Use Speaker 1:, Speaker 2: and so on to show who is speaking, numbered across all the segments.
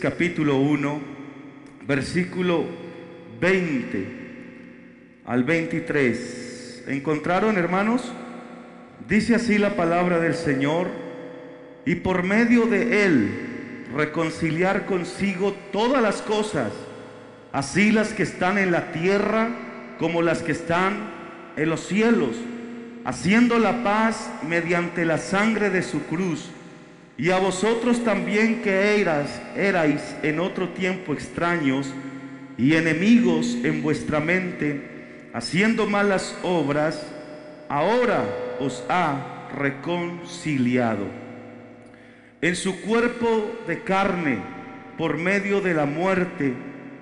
Speaker 1: Capítulo 1, versículo 20 al 23. ¿Encontraron, hermanos? Dice así la palabra del Señor, y por medio de él reconciliar consigo todas las cosas, así las que están en la tierra como las que están en los cielos, haciendo la paz mediante la sangre de su cruz. Y a vosotros también que eras, erais en otro tiempo extraños y enemigos en vuestra mente, haciendo malas obras, ahora os ha reconciliado. En su cuerpo de carne por medio de la muerte,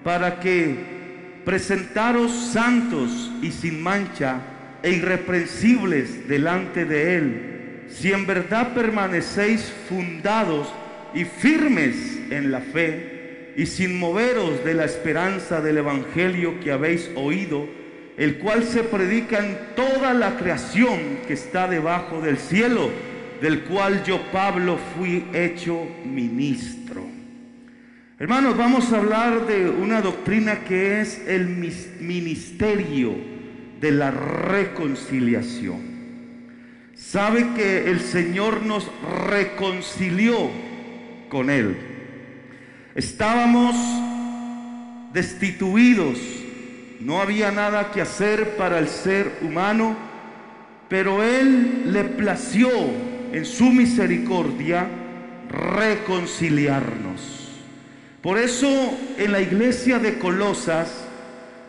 Speaker 1: para que presentaros santos y sin mancha e irreprensibles delante de Él si en verdad permanecéis fundados y firmes en la fe y sin moveros de la esperanza del Evangelio que habéis oído, el cual se predica en toda la creación que está debajo del cielo, del cual yo Pablo fui hecho ministro. Hermanos, vamos a hablar de una doctrina que es el ministerio de la reconciliación. Sabe que el Señor nos reconcilió con Él. Estábamos destituidos, no había nada que hacer para el ser humano, pero Él le plació en su misericordia reconciliarnos. Por eso en la iglesia de Colosas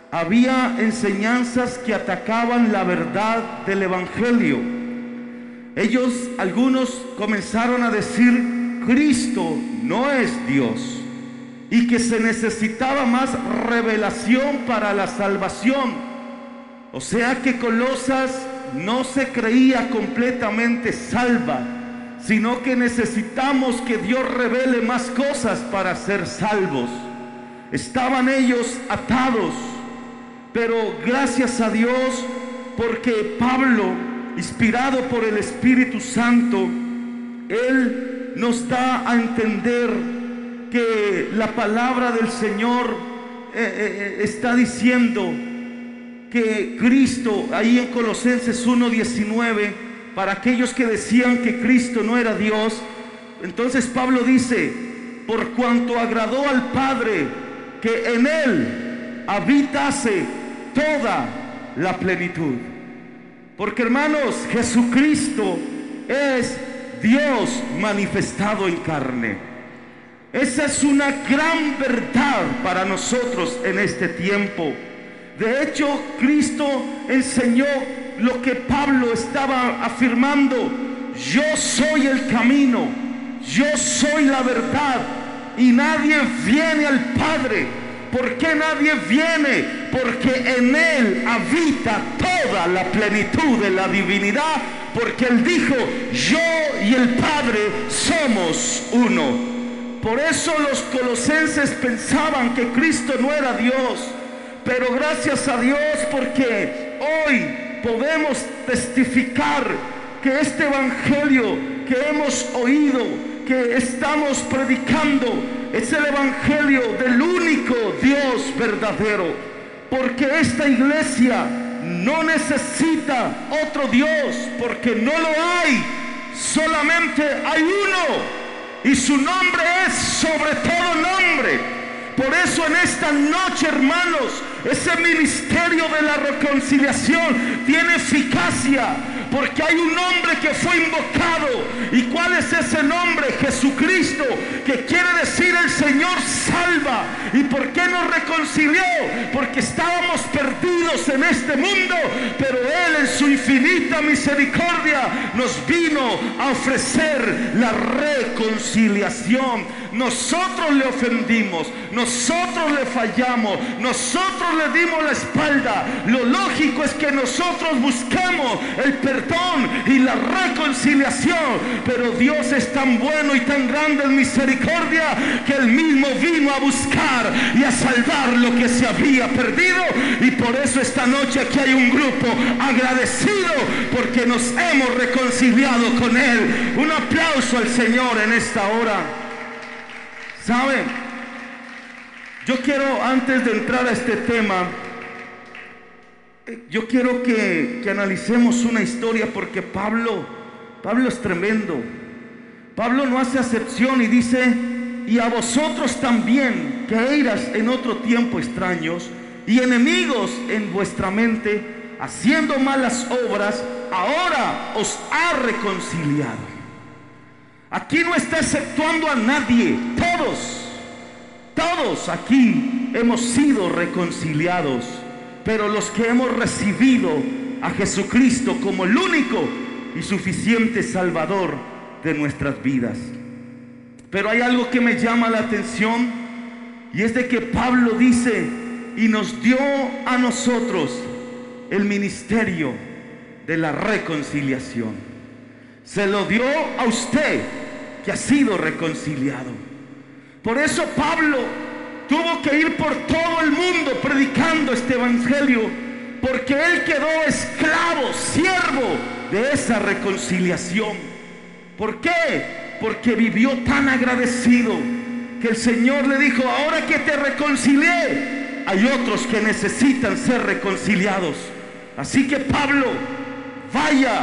Speaker 1: había enseñanzas que atacaban la verdad del Evangelio ellos, algunos, comenzaron a decir, Cristo no es Dios y que se necesitaba más revelación para la salvación. O sea que Colosas no se creía completamente salva, sino que necesitamos que Dios revele más cosas para ser salvos. Estaban ellos atados, pero gracias a Dios porque Pablo inspirado por el Espíritu Santo, Él nos da a entender que la palabra del Señor eh, eh, eh, está diciendo que Cristo, ahí en Colosenses 1.19, para aquellos que decían que Cristo no era Dios, entonces Pablo dice, por cuanto agradó al Padre que en Él habitase toda la plenitud. Porque hermanos, Jesucristo es Dios manifestado en carne. Esa es una gran verdad para nosotros en este tiempo. De hecho, Cristo enseñó lo que Pablo estaba afirmando. Yo soy el camino, yo soy la verdad y nadie viene al Padre ¿Por qué nadie viene? Porque en Él habita toda la plenitud de la divinidad. Porque Él dijo, yo y el Padre somos uno. Por eso los colosenses pensaban que Cristo no era Dios. Pero gracias a Dios porque hoy podemos testificar que este Evangelio que hemos oído, que estamos predicando, es el Evangelio del único Dios verdadero. Porque esta iglesia no necesita otro Dios, porque no lo hay. Solamente hay uno. Y su nombre es sobre todo nombre. Por eso en esta noche, hermanos, ese ministerio de la reconciliación tiene eficacia porque hay un nombre que fue invocado. ¿Y cuál es ese nombre? Jesucristo, que quiere decir el Señor salva. ¿Y por qué nos reconcilió? Porque estábamos perdidos en este mundo, pero Él en su infinita misericordia nos vino a ofrecer la reconciliación. Nosotros le ofendimos, nosotros le fallamos, nosotros le dimos la espalda. Lo lógico es que nosotros buscamos el perdón y la reconciliación. Pero Dios es tan bueno y tan grande en misericordia que Él mismo vino a buscar y a salvar lo que se había perdido. Y por eso esta noche aquí hay un grupo agradecido porque nos hemos reconciliado con Él. Un aplauso al Señor en esta hora. ¿Saben? Yo quiero, antes de entrar a este tema, eh, yo quiero que, que analicemos una historia porque Pablo, Pablo es tremendo. Pablo no hace acepción y dice, y a vosotros también, que eras en otro tiempo extraños y enemigos en vuestra mente, haciendo malas obras, ahora os ha reconciliado. Aquí no está exceptuando a nadie, todos todos aquí hemos sido reconciliados, pero los que hemos recibido a Jesucristo como el único y suficiente Salvador de nuestras vidas. Pero hay algo que me llama la atención y es de que Pablo dice y nos dio a nosotros el ministerio de la reconciliación. Se lo dio a usted que ha sido reconciliado. Por eso Pablo tuvo que ir por todo el mundo predicando este evangelio, porque él quedó esclavo, siervo de esa reconciliación. ¿Por qué? Porque vivió tan agradecido que el Señor le dijo, ahora que te reconcilié, hay otros que necesitan ser reconciliados. Así que Pablo, vaya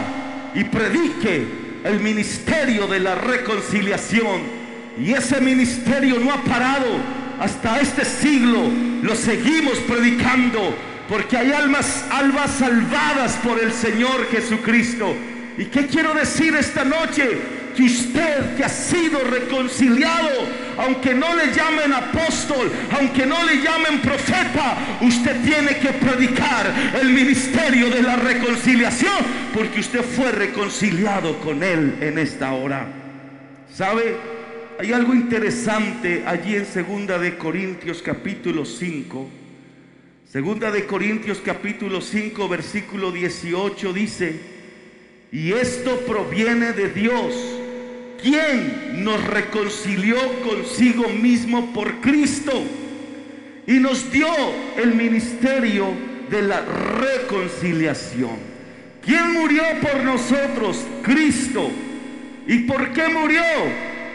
Speaker 1: y predique el ministerio de la reconciliación y ese ministerio no ha parado hasta este siglo. Lo seguimos predicando porque hay almas, almas salvadas por el Señor Jesucristo. ¿Y qué quiero decir esta noche? Que usted que ha sido reconciliado, aunque no le llamen apóstol, aunque no le llamen profeta, usted tiene que predicar el ministerio de la reconciliación, porque usted fue reconciliado con Él en esta hora. ¿Sabe? Hay algo interesante allí en Segunda de Corintios capítulo 5. Segunda de Corintios capítulo 5 versículo 18 dice, y esto proviene de Dios, quien nos reconcilió consigo mismo por Cristo y nos dio el ministerio de la reconciliación. ¿Quién murió por nosotros? Cristo. ¿Y por qué murió?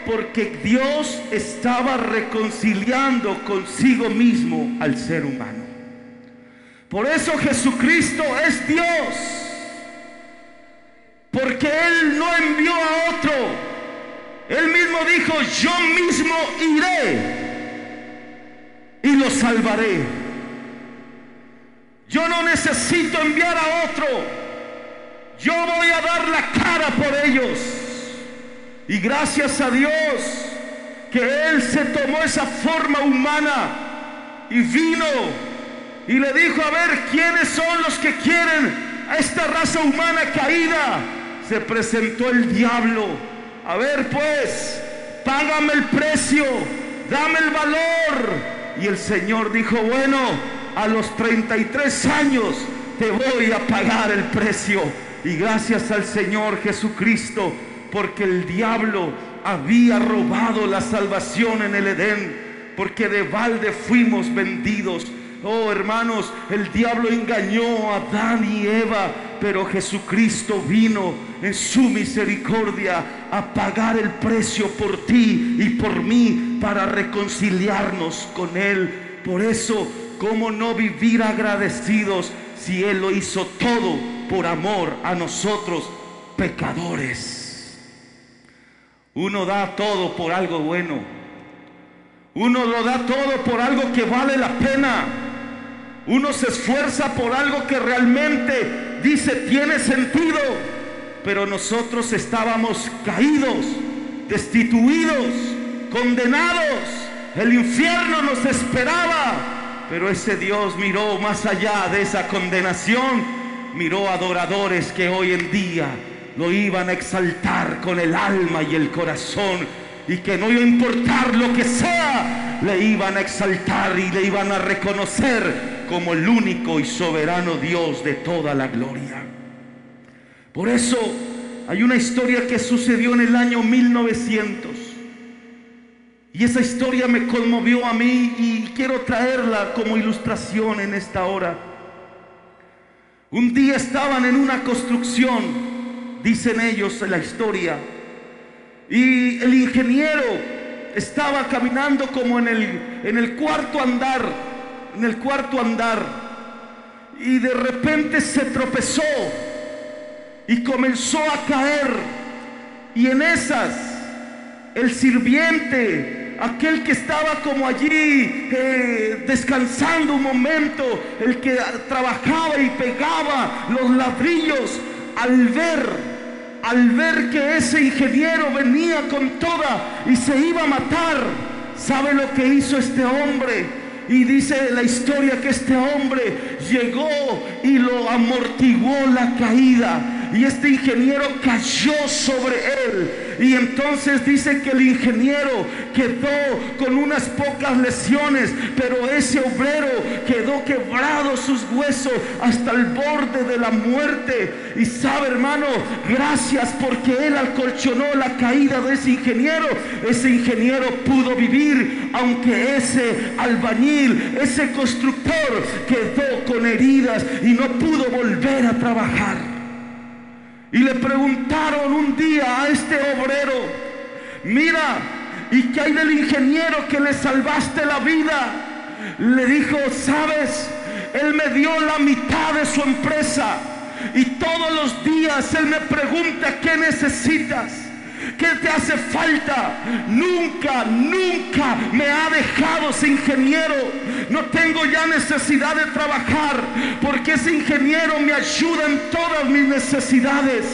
Speaker 1: porque Dios estaba reconciliando consigo mismo al ser humano. Por eso Jesucristo es Dios. Porque Él no envió a otro. Él mismo dijo, yo mismo iré y lo salvaré. Yo no necesito enviar a otro. Yo voy a dar la cara por ellos. Y gracias a Dios que Él se tomó esa forma humana y vino y le dijo, a ver, ¿quiénes son los que quieren a esta raza humana caída? Se presentó el diablo. A ver, pues, págame el precio, dame el valor. Y el Señor dijo, bueno, a los 33 años te voy a pagar el precio. Y gracias al Señor Jesucristo porque el diablo había robado la salvación en el Edén, porque de balde fuimos vendidos. Oh hermanos, el diablo engañó a Adán y Eva, pero Jesucristo vino en su misericordia a pagar el precio por ti y por mí para reconciliarnos con Él. Por eso, ¿cómo no vivir agradecidos si Él lo hizo todo por amor a nosotros, pecadores? Uno da todo por algo bueno. Uno lo da todo por algo que vale la pena. Uno se esfuerza por algo que realmente dice tiene sentido. Pero nosotros estábamos caídos, destituidos, condenados. El infierno nos esperaba. Pero ese Dios miró más allá de esa condenación. Miró adoradores que hoy en día lo iban a exaltar con el alma y el corazón y que no iba a importar lo que sea, le iban a exaltar y le iban a reconocer como el único y soberano Dios de toda la gloria. Por eso hay una historia que sucedió en el año 1900 y esa historia me conmovió a mí y quiero traerla como ilustración en esta hora. Un día estaban en una construcción dicen ellos en la historia. Y el ingeniero estaba caminando como en el, en el cuarto andar, en el cuarto andar, y de repente se tropezó y comenzó a caer. Y en esas, el sirviente, aquel que estaba como allí eh, descansando un momento, el que trabajaba y pegaba los ladrillos, al ver al ver que ese ingeniero venía con toda y se iba a matar, ¿sabe lo que hizo este hombre? Y dice la historia que este hombre llegó y lo amortiguó la caída y este ingeniero cayó sobre él. Y entonces dice que el ingeniero quedó con unas pocas lesiones, pero ese obrero quedó quebrado sus huesos hasta el borde de la muerte. Y sabe hermano, gracias porque él acolchonó la caída de ese ingeniero. Ese ingeniero pudo vivir, aunque ese albañil, ese constructor quedó con heridas y no pudo volver a trabajar. Y le preguntaron un día a este obrero, mira, ¿y qué hay del ingeniero que le salvaste la vida? Le dijo, sabes, él me dio la mitad de su empresa y todos los días él me pregunta, ¿qué necesitas? ¿Qué te hace falta? Nunca, nunca me ha dejado ese ingeniero. No tengo ya necesidad de trabajar porque ese ingeniero me ayuda en todas mis necesidades.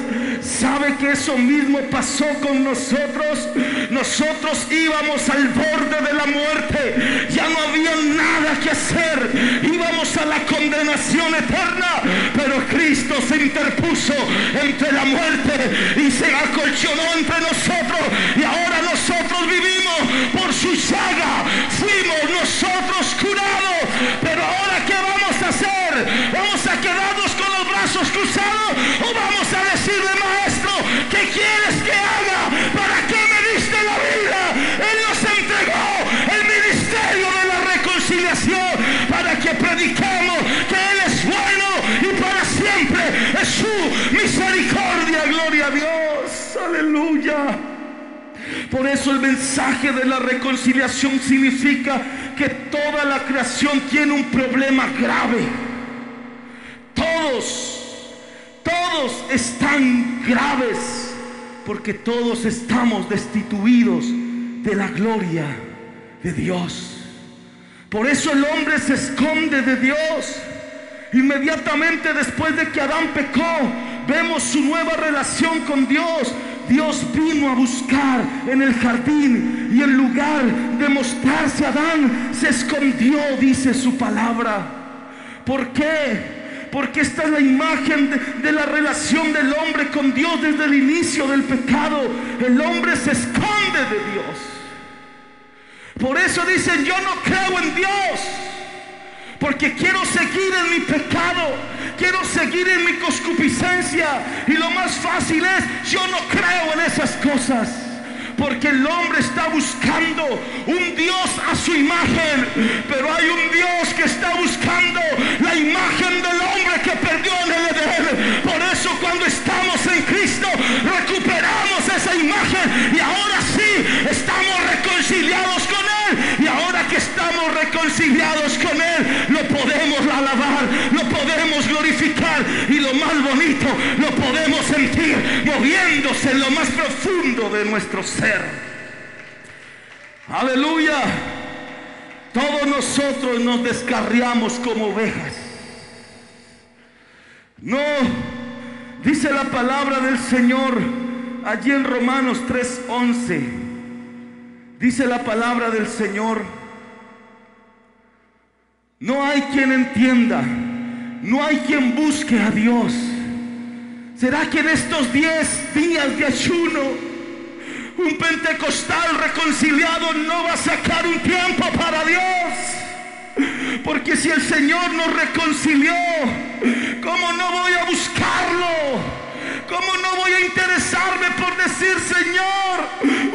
Speaker 1: ¿Sabe que eso mismo pasó con nosotros? Nosotros íbamos al borde de la muerte. Ya no había nada que hacer. Íbamos a la condenación eterna. Pero Cristo se interpuso entre la muerte y se acolchonó entre nosotros y ahora nosotros vivimos por su saga. Fuimos nosotros curados, pero ahora ¿qué vamos a hacer? ¿Vamos a quedarnos con los brazos cruzados o vamos a decirle, maestro, ¿qué quieres que haga? Por eso el mensaje de la reconciliación significa que toda la creación tiene un problema grave. Todos, todos están graves porque todos estamos destituidos de la gloria de Dios. Por eso el hombre se esconde de Dios. Inmediatamente después de que Adán pecó, vemos su nueva relación con Dios. Dios vino a buscar en el jardín y en lugar de mostrarse a Adán, se escondió, dice su palabra. ¿Por qué? Porque esta es la imagen de, de, la relación del hombre con Dios desde el inicio del pecado. El hombre se esconde de Dios. Por eso dicen, yo no creo en Dios. Porque quiero seguir en mi pecado. Quiero seguir en mi concupiscencia. Y lo más fácil es, yo no creo en esas cosas. Porque el hombre está buscando un Dios a su imagen. Pero hay un Dios que está buscando la imagen del hombre que perdió en el Edén. Por eso cuando estamos en Cristo recuperamos esa imagen. Y ahora sí estamos reconciliados con Él. Y ahora que estamos reconciliados con Él, lo podemos alabar, lo podemos glorificar. Y lo más bonito, lo podemos sentir moviéndose en lo más profundo de nuestro ser. Aleluya. Todos nosotros nos descarriamos como ovejas. No, dice la palabra del Señor allí en Romanos 3:11. Dice la palabra del Señor. No hay quien entienda, no hay quien busque a Dios. ¿Será que en estos 10 días de ayuno un pentecostal reconciliado no va a sacar un tiempo para Dios. Porque si el Señor nos reconcilió, ¿cómo no voy a buscarlo? ¿Cómo no voy a interesarme por decir, Señor,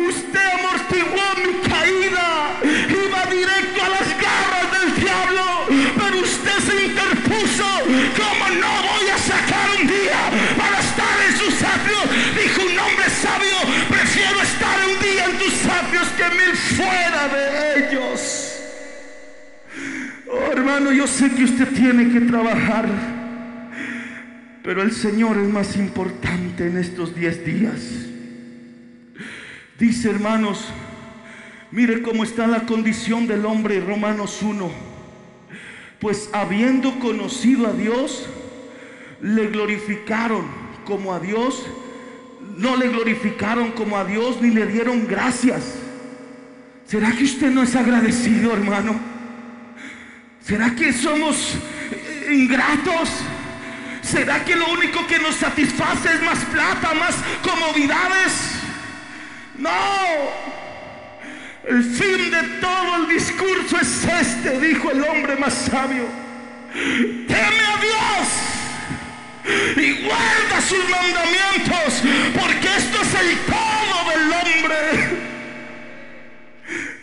Speaker 1: usted amortiguó mi caída, iba directo a las garras del diablo, pero usted se interpuso? ¿Cómo no voy a sacar un día para estar en sus atrios? Dijo un hombre sabio, prefiero estar un día en tus atrios que mil fuera de ellos. Oh, hermano, yo sé que usted tiene que trabajar, pero el Señor es más importante en estos diez días. Dice, hermanos, mire cómo está la condición del hombre, Romanos 1. Pues habiendo conocido a Dios, le glorificaron como a Dios, no le glorificaron como a Dios ni le dieron gracias. ¿Será que usted no es agradecido, hermano? ¿Será que somos ingratos? ¿Será que lo único que nos satisface es más plata, más comodidades? No. El fin de todo el discurso es este, dijo el hombre más sabio. Teme a Dios y guarda sus mandamientos, porque esto es el todo del hombre.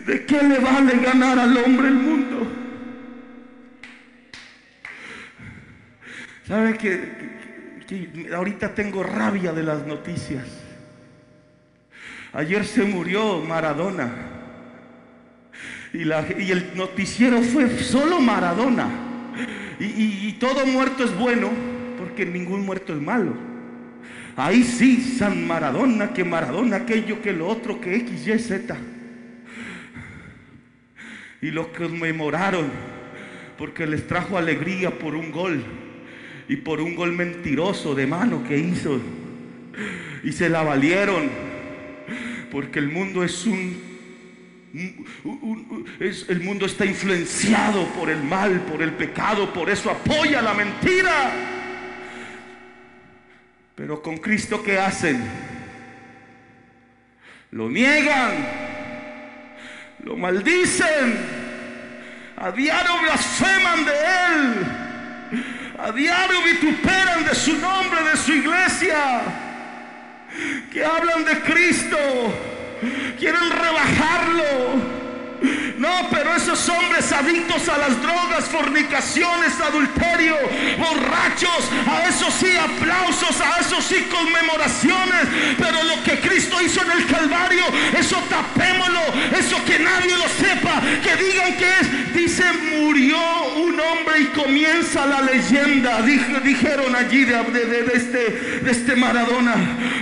Speaker 1: ¿De qué le vale ganar al hombre el mundo? ¿Sabe que, ahorita tengo rabia de las noticias? Ayer se murió Maradona. Y, el noticiero fue solo Maradona. Y, y, todo muerto es bueno, porque ningún muerto es malo. Ahí sí, San Maradona, que Maradona, aquello, que lo otro, que X, Y, Z. Y lo conmemoraron, porque les trajo alegría por un gol y por un gol mentiroso de mano que hizo. Y se la valieron. Porque el mundo es un, el mundo está influenciado por el mal, por el pecado, por eso apoya la mentira. Pero con Cristo ¿qué hacen? Lo niegan, lo maldicen, a blasfeman de Él. A diario vituperan de su nombre, de su iglesia. Que hablan de Cristo. Quieren rebajarlo. No, pero esos hombres adictos a las drogas, fornicaciones, adulterio, borrachos, a eso sí aplausos, a eso sí conmemoraciones. Pero lo que Cristo hizo en el Calvario, eso tapémoslo, eso que nadie lo sepa, que digan que es. Dice, murió un hombre y comienza la leyenda. dijeron allí de, este, de este Maradona.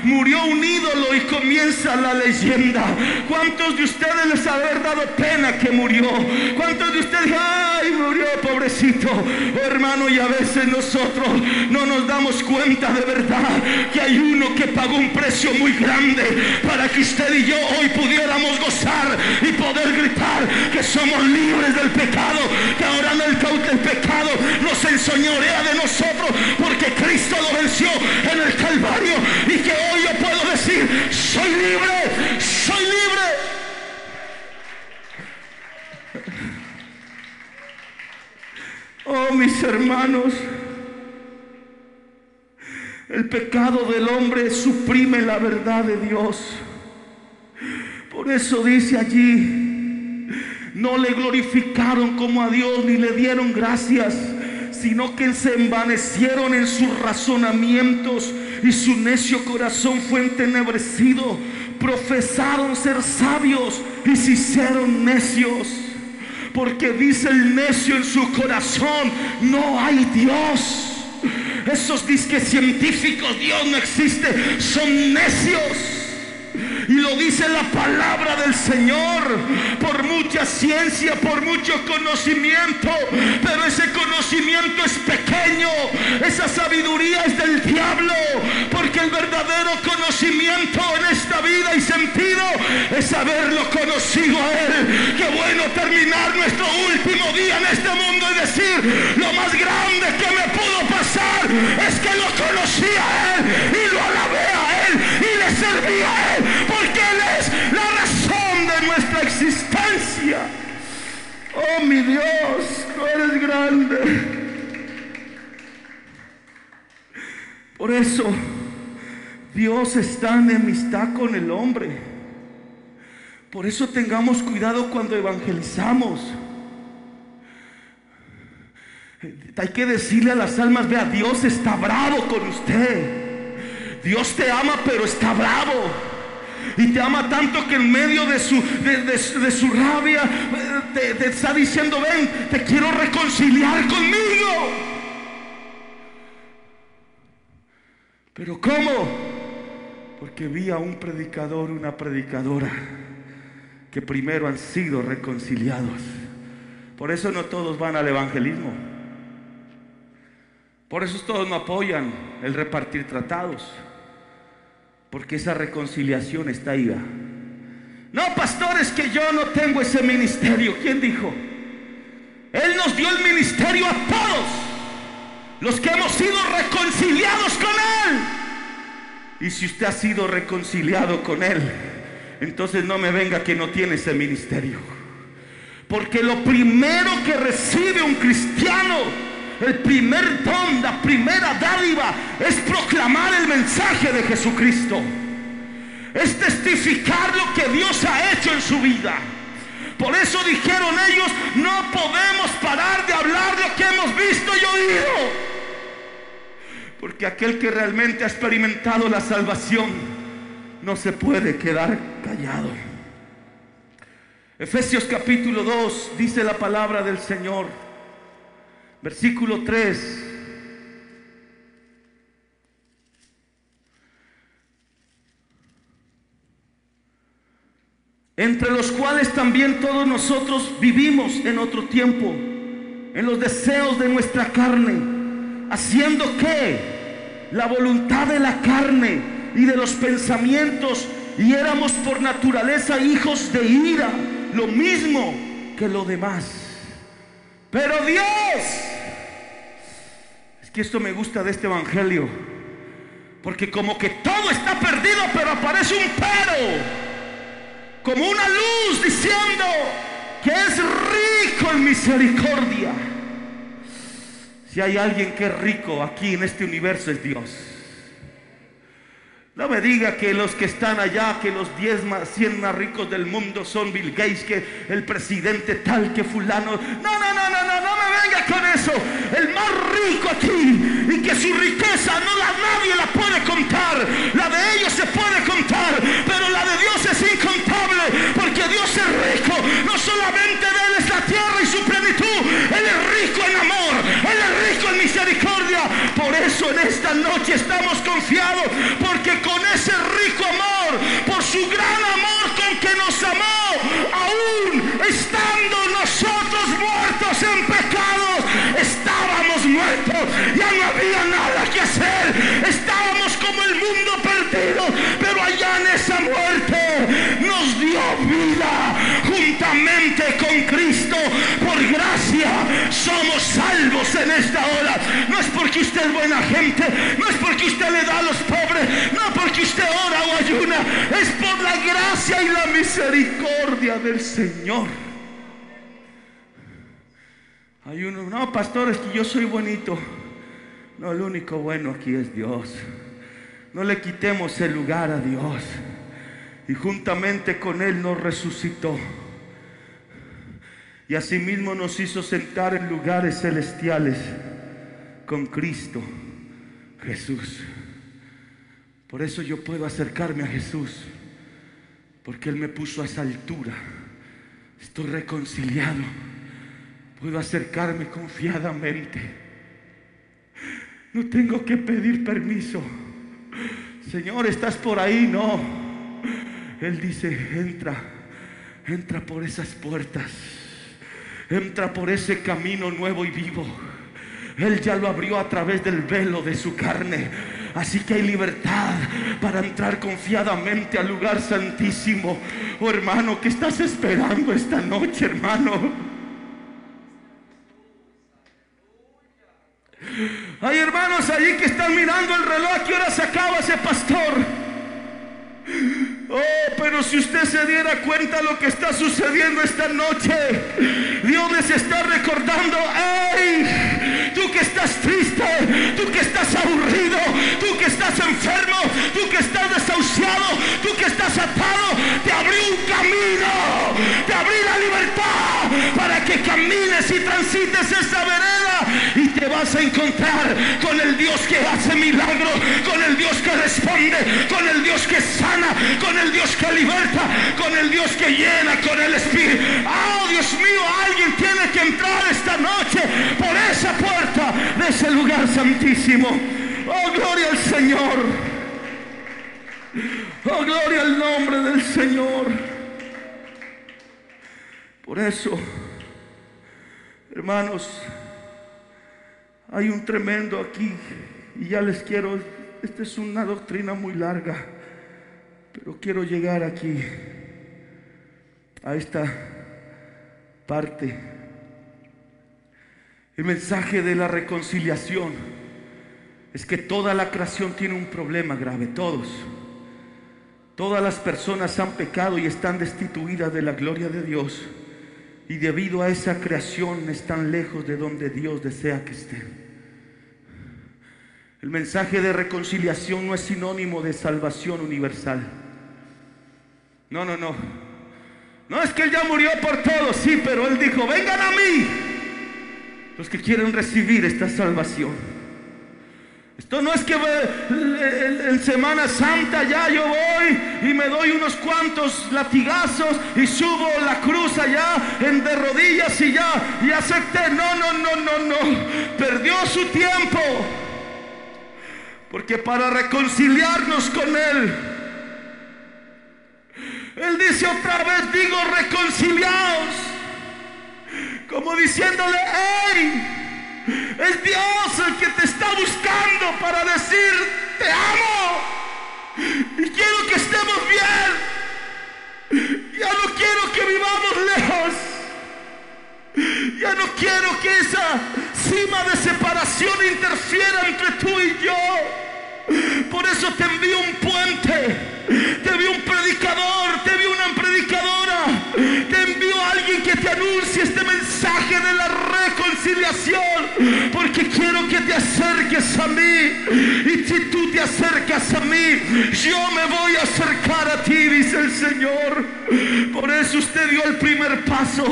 Speaker 1: Murió un ídolo y comienza la leyenda. ¿Cuántos de ustedes les haber dado pena que murió. ¿Cuántos de ustedes, ay, murió, pobrecito? Hermano, y a veces nosotros no nos damos cuenta de verdad que hay uno que pagó un precio muy grande para que usted y yo hoy pudiéramos gozar y poder gritar que somos libres del pecado, que ahora no el, el pecado nos enseñorea de nosotros porque Cristo lo venció en el Calvario y que hoy yo puedo decir, soy libre, soy libre. Oh, mis hermanos, el pecado del hombre suprime la verdad de Dios. Por eso dice allí, no le glorificaron como a Dios ni le dieron gracias, sino que se envanecieron en sus razonamientos y su necio corazón fue entenebrecido. Profesaron ser sabios y se hicieron necios. Porque dice el necio en su corazón, no hay Dios. Esos disques científicos, Dios no existe, son necios. Y lo dice la palabra del Señor. Por mucha ciencia, por mucho conocimiento. Pero ese conocimiento es pequeño. Esa sabiduría es del diablo. Porque el verdadero conocimiento en esta vida y sentido es haberlo conocido a Él. Qué bueno terminar nuestro último día en este mundo y decir, lo más grande que me pudo pasar es que lo conocí a Él y lo alabé Y le serví a Él porque Él es la razón de nuestra existencia. Oh mi Dios, tú eres grande. Por eso Dios está en enemistad con el hombre. Por eso tengamos cuidado cuando evangelizamos. Hay que decirle a las almas, vea, Dios está bravo con usted. Dios te ama, pero está bravo. Y te ama tanto que en medio de su, de, su rabia eh, te está diciendo, ven, te quiero reconciliar conmigo. Pero ¿cómo? Porque vi a un predicador, una predicadora, que primero han sido reconciliados. Por eso no todos van al evangelismo. Por eso todos no apoyan el repartir tratados. Porque esa reconciliación está ahí. No, pastores, que yo no tengo ese ministerio. ¿Quién dijo? Él nos dio el ministerio a todos los que hemos sido reconciliados con Él. Y si usted ha sido reconciliado con Él, entonces no me venga que no tiene ese ministerio. Porque lo primero que recibe un cristiano, el primer don, la primera dádiva, es proclamar el mensaje de Jesucristo. Es testificar lo que Dios ha hecho en su vida. Por eso dijeron ellos, no podemos parar de hablar de lo que hemos visto y oído. Porque aquel que realmente ha experimentado la salvación no se puede quedar callado. Efesios capítulo 2 dice la palabra del Señor, versículo 3. entre los cuales también todos nosotros vivimos en otro tiempo, en los deseos de nuestra carne, haciendo que la voluntad de la carne y de los pensamientos, y éramos por naturaleza hijos de ira, lo mismo que lo demás. Pero Dios, es que esto me gusta de este evangelio, porque como que todo está perdido, pero aparece un pero como una luz diciendo que es rico en misericordia. Si hay alguien que es rico aquí en este universo es Dios. No me diga que los que están allá, que los 10 más, 100 más ricos del mundo son Bill Gates, que el presidente tal, que fulano. No, no, no, no, no, no me venga con eso. El más rico aquí y que su riqueza no la nadie la puede contar. La de ellos se puede contar, pero la de Dios es incontable porque Dios es rico. No solamente de Él es la tierra y su plenitud. Él es rico en amor. Por eso en esta noche estamos confiados porque con ese rico amor, por su gran amor con que nos amó, aún estando nosotros muertos en pecados, estábamos muertos, ya no había nada que hacer, estábamos como el mundo perdido, pero allá en esa muerte nos dio vida juntamente con Cristo, gracia somos salvos en esta hora, no es porque usted es buena gente, no es porque usted le da a los pobres, no porque usted ora o ayuna, es por la gracia y la misericordia del Señor. Hay uno, no, pastor, es que yo soy bonito. No, el único bueno aquí es Dios. No le quitemos el lugar a Dios. Y juntamente con Él nos resucitó. Y asimismo nos hizo sentar en lugares celestiales con Cristo Jesús. Por eso yo puedo acercarme a Jesús, porque Él me puso a esa altura. Estoy reconciliado. Puedo acercarme confiadamente. No tengo que pedir permiso. Señor, ¿estás por ahí? No. Él dice, entra, entra por esas puertas. Entra por ese camino nuevo y vivo. Él ya lo abrió a través del velo de su carne. Así que hay libertad para entrar confiadamente al lugar santísimo. Oh hermano, ¿qué estás esperando esta noche, hermano? Hay hermanos allí que están mirando el reloj. ¿A qué hora se acaba ese pastor? Si usted se diera cuenta lo que está sucediendo esta noche, Dios les está recordando, hey, tú que estás triste, tú que estás aburrido, tú que estás enfermo, tú que estás desahuciado, tú que estás atado, te abrió un camino te abrí la libertad para que camines y transites esa vereda y te vas a encontrar con el Dios que hace milagros, con el Dios que responde, con el Dios que sana, con el Dios que liberta, con el Dios que llena, con el Espíritu. Oh Dios mío, alguien tiene que entrar esta noche por esa puerta de ese lugar santísimo. Oh, gloria al Señor. Oh, gloria al nombre del Señor. Por eso, hermanos, hay un tremendo aquí y ya les quiero, esta es una doctrina muy larga, pero quiero llegar aquí a esta parte. El mensaje de la reconciliación es que toda la creación tiene un problema grave, todos. Todas las personas han pecado y están destituidas de la gloria de Dios. Y debido a esa creación están lejos de donde Dios desea que estén. El mensaje de reconciliación no es sinónimo de salvación universal. No, no, no. No es que Él ya murió por todos, sí, pero Él dijo, vengan a mí los que quieren recibir esta salvación. Esto no es que en Semana Santa ya yo voy y me doy unos cuantos latigazos y subo la cruz allá en de rodillas y ya y acepté. No, no, no, no, no. Perdió su tiempo. Porque para reconciliarnos con Él, Él dice otra vez, digo, reconciliaos. Como diciéndole, hey es Dios el que te está buscando para decir, te amo. Y quiero que estemos bien. Ya no quiero que vivamos lejos. Ya no quiero que esa cima de separación interfiera entre tú y yo. Por eso te envío un puente. Te envío un predicador. see porque quiero que te acerques a mí. Y si tú te acercas a mí, yo me voy a acercar a ti, dice el Señor. Por eso usted dio el primer paso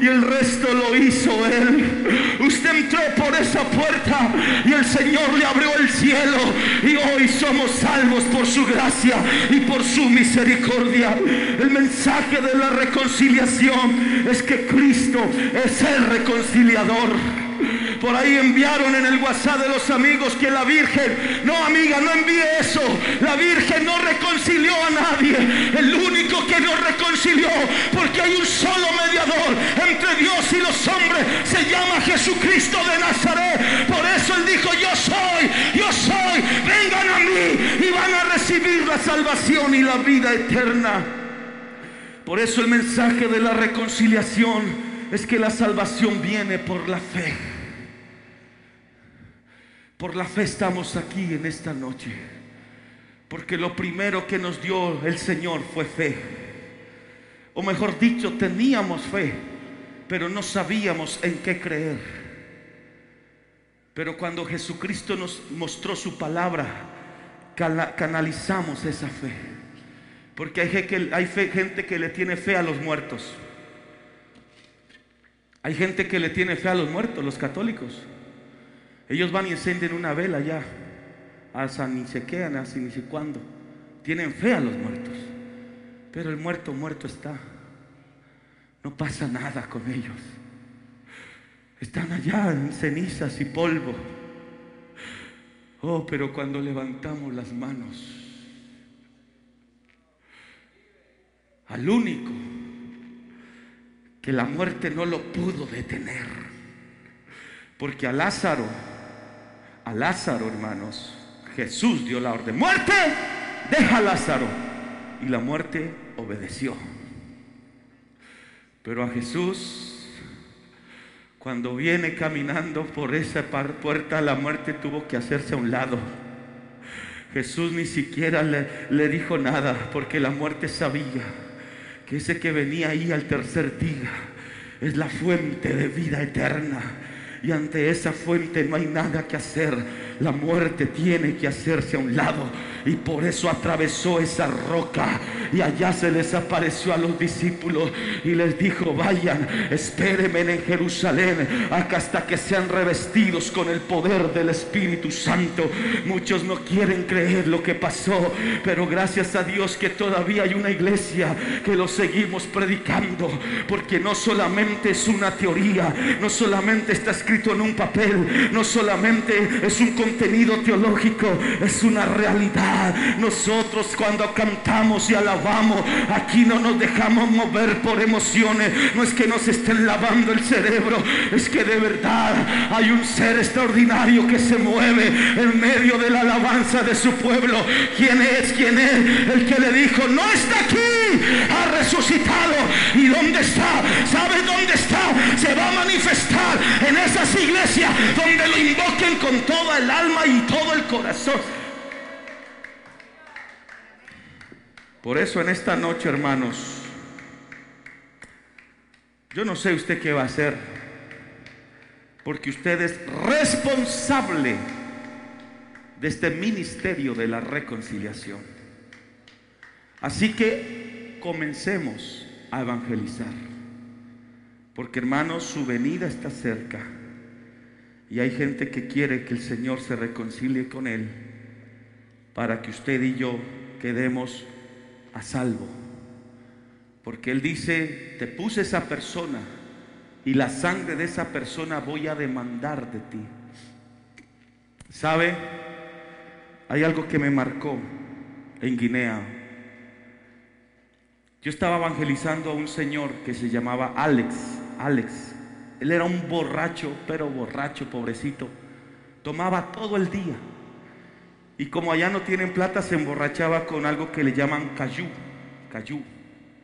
Speaker 1: y el resto lo hizo Él. Usted entró por esa puerta y el Señor le abrió el cielo. Y hoy somos salvos por su gracia y por su misericordia. El mensaje de la reconciliación es que Cristo es el reconciliador. Por ahí enviaron en el WhatsApp de los amigos que la Virgen, no amiga, no envíe eso. La Virgen no reconcilió a nadie. El único que nos reconcilió, porque hay un solo mediador entre Dios y los hombres, se llama Jesucristo de Nazaret. Por eso Él dijo, yo soy, yo soy, vengan a mí y van a recibir la salvación y la vida eterna. Por eso el mensaje de la reconciliación es que la salvación viene por la fe. Por la fe estamos aquí en esta noche. Porque lo primero que nos dio el Señor fue fe. O mejor dicho, teníamos fe, pero no sabíamos en qué creer. Pero cuando Jesucristo nos mostró su palabra, canalizamos esa fe. Porque hay, gente que le tiene fe a los muertos. Hay gente que le tiene fe a los muertos, los católicos. Ellos van y encienden una vela ya, hasta ni se quedan, así ni sé cuándo. Tienen fe a los muertos. Pero el muerto, muerto está. No pasa nada con ellos. Están allá en cenizas y polvo. Oh, pero cuando levantamos las manos al único que la muerte no lo pudo detener. Porque a Lázaro, a Lázaro, hermanos, Jesús dio la orden, muerte, deja a Lázaro. Y la muerte obedeció. Pero a Jesús, cuando viene caminando por esa puerta, la muerte tuvo que hacerse a un lado. Jesús ni siquiera le, le dijo nada porque la muerte sabía que ese que venía ahí al tercer día es la fuente de vida eterna. Y ante esa fuente no hay nada que hacer. La muerte tiene que hacerse a un lado y por eso atravesó esa roca y allá se les apareció a los discípulos y les dijo, vayan, espérenme en Jerusalén hasta que sean revestidos con el poder del Espíritu Santo. Muchos no quieren creer lo que pasó, pero gracias a Dios que todavía hay una iglesia que lo seguimos predicando, porque no solamente es una teoría, no solamente está escrito en un papel, no solamente es un contenido teológico, es una realidad. Nosotros cuando cantamos y alabamos, aquí no nos dejamos mover por emociones, no es que nos estén lavando el cerebro, es que de verdad hay un ser extraordinario que se mueve en medio de la alabanza de su pueblo. ¿Quién es? ¿Quién es? El que le dijo, no está aquí, ha resucitado. ¿Y dónde está? ¿Sabes dónde está? Se va a manifestar en esas iglesias donde lo invoquen con toda el alma y todo el corazón. Por eso en esta noche, hermanos, yo no sé usted qué va a hacer, porque usted es responsable de este ministerio de la reconciliación. Así que comencemos a evangelizar, porque hermanos, su venida está cerca y hay gente que quiere que el Señor se reconcilie con él para que usted y yo quedemos a salvo. Porque Él dice, te puse esa persona y la sangre de esa persona voy a demandar de ti. ¿Sabe? Hay algo que me marcó en Guinea. Yo estaba evangelizando a un señor que se llamaba Alex. Alex. Él era un borracho, pero borracho, pobrecito. Tomaba todo el día. Y como allá no tienen plata, se emborrachaba con algo que le llaman cayú. Cayú.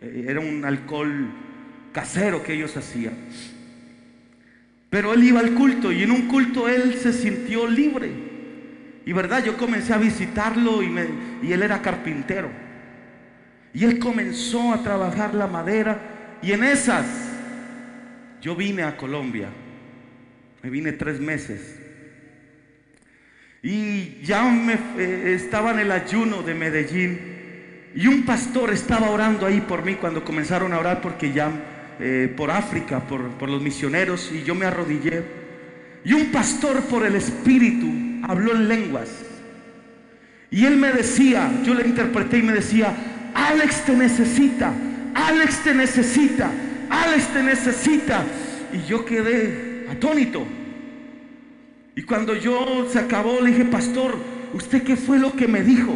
Speaker 1: Eh, era un alcohol casero que ellos hacían. Pero él iba al culto y en un culto él se sintió libre. Y verdad, yo comencé a visitarlo y, y él era carpintero. Y él comenzó a trabajar la madera. Y en esas, yo vine a Colombia. Me vine tres meses. Y ya me, eh, estaba en el ayuno de Medellín y un pastor estaba orando ahí por mí cuando comenzaron a orar porque ya eh, por África, por, por los misioneros y yo me arrodillé. Y un pastor por el Espíritu habló en lenguas. Y él me decía, yo le interpreté y me decía, Alex te necesita, Alex te necesita, Alex te necesita. Y yo quedé atónito. Y cuando yo se acabó, le dije, pastor, ¿usted qué fue lo que me dijo?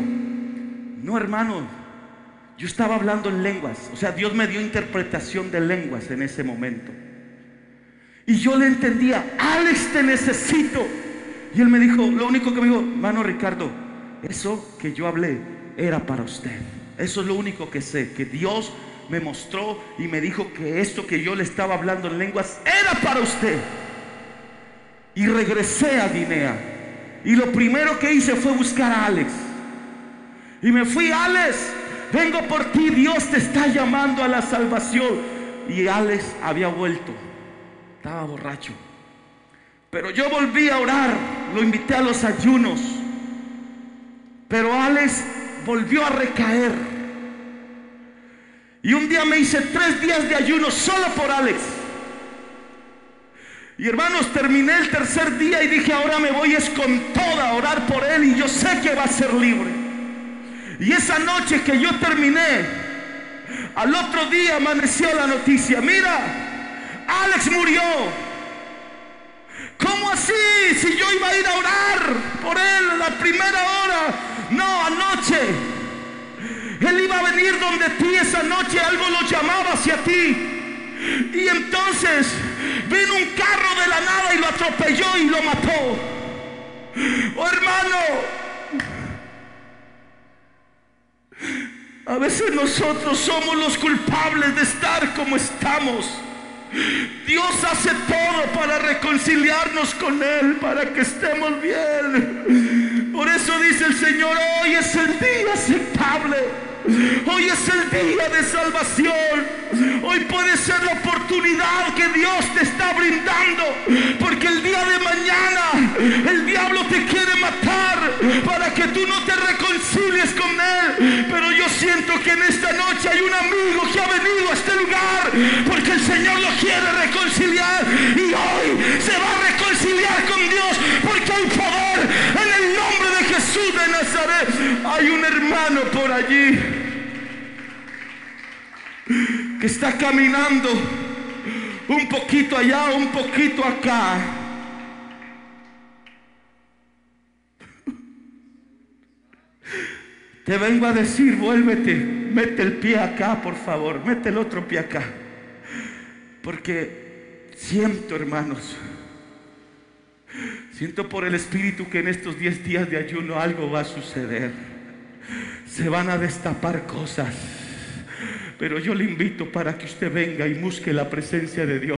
Speaker 1: No, hermano, yo estaba hablando en lenguas. O sea, Dios me dio interpretación de lenguas en ese momento. Y yo le entendía, Alex, te necesito. Y él me dijo, lo único que me dijo, hermano Ricardo, eso que yo hablé era para usted. Eso es lo único que sé, que Dios me mostró y me dijo que esto que yo le estaba hablando en lenguas era para usted y regresé a Guinea. Y lo primero que hice fue buscar a Alex. Y me fui, Alex, vengo por ti, Dios te está llamando a la salvación. Y Alex había vuelto, estaba borracho. Pero yo volví a orar, lo invité a los ayunos. Pero Alex volvió a recaer. Y un día me hice tres días de ayuno solo por Alex. Y hermanos, terminé el tercer día y dije, ahora me voy es con toda a orar por él y yo sé que va a ser libre. Y esa noche que yo terminé, al otro día amaneció la noticia, mira, Alex murió. ¿Cómo así? Si yo iba a ir a orar por él la primera hora. No, anoche. Él iba a venir donde ti esa noche, algo lo llamaba hacia ti. Y entonces vino un carro de la nada y lo atropelló y lo mató. Oh hermano, a veces nosotros somos los culpables de estar como estamos. Dios hace todo para reconciliarnos con Él, para que estemos bien. Por eso dice el Señor, hoy es el día aceptable. Hoy es el día de salvación. Hoy puede ser la oportunidad que Dios te está brindando. Porque el día de mañana el diablo te quiere matar para que tú no te reconcilies con él. Pero yo siento que en esta noche hay un amigo que ha venido a este lugar porque el Señor lo quiere reconciliar. Y hoy se va a reconciliar con Dios Hay un hermano por allí que está caminando un poquito allá, un poquito acá. Te vengo a decir, vuélvete, mete el pie acá, por favor, mete el otro pie acá. Porque siento, hermanos, siento por el Espíritu que en estos 10 días de ayuno algo va a suceder. Se van a destapar cosas. Pero yo le invito para que usted venga y busque la presencia de Dios.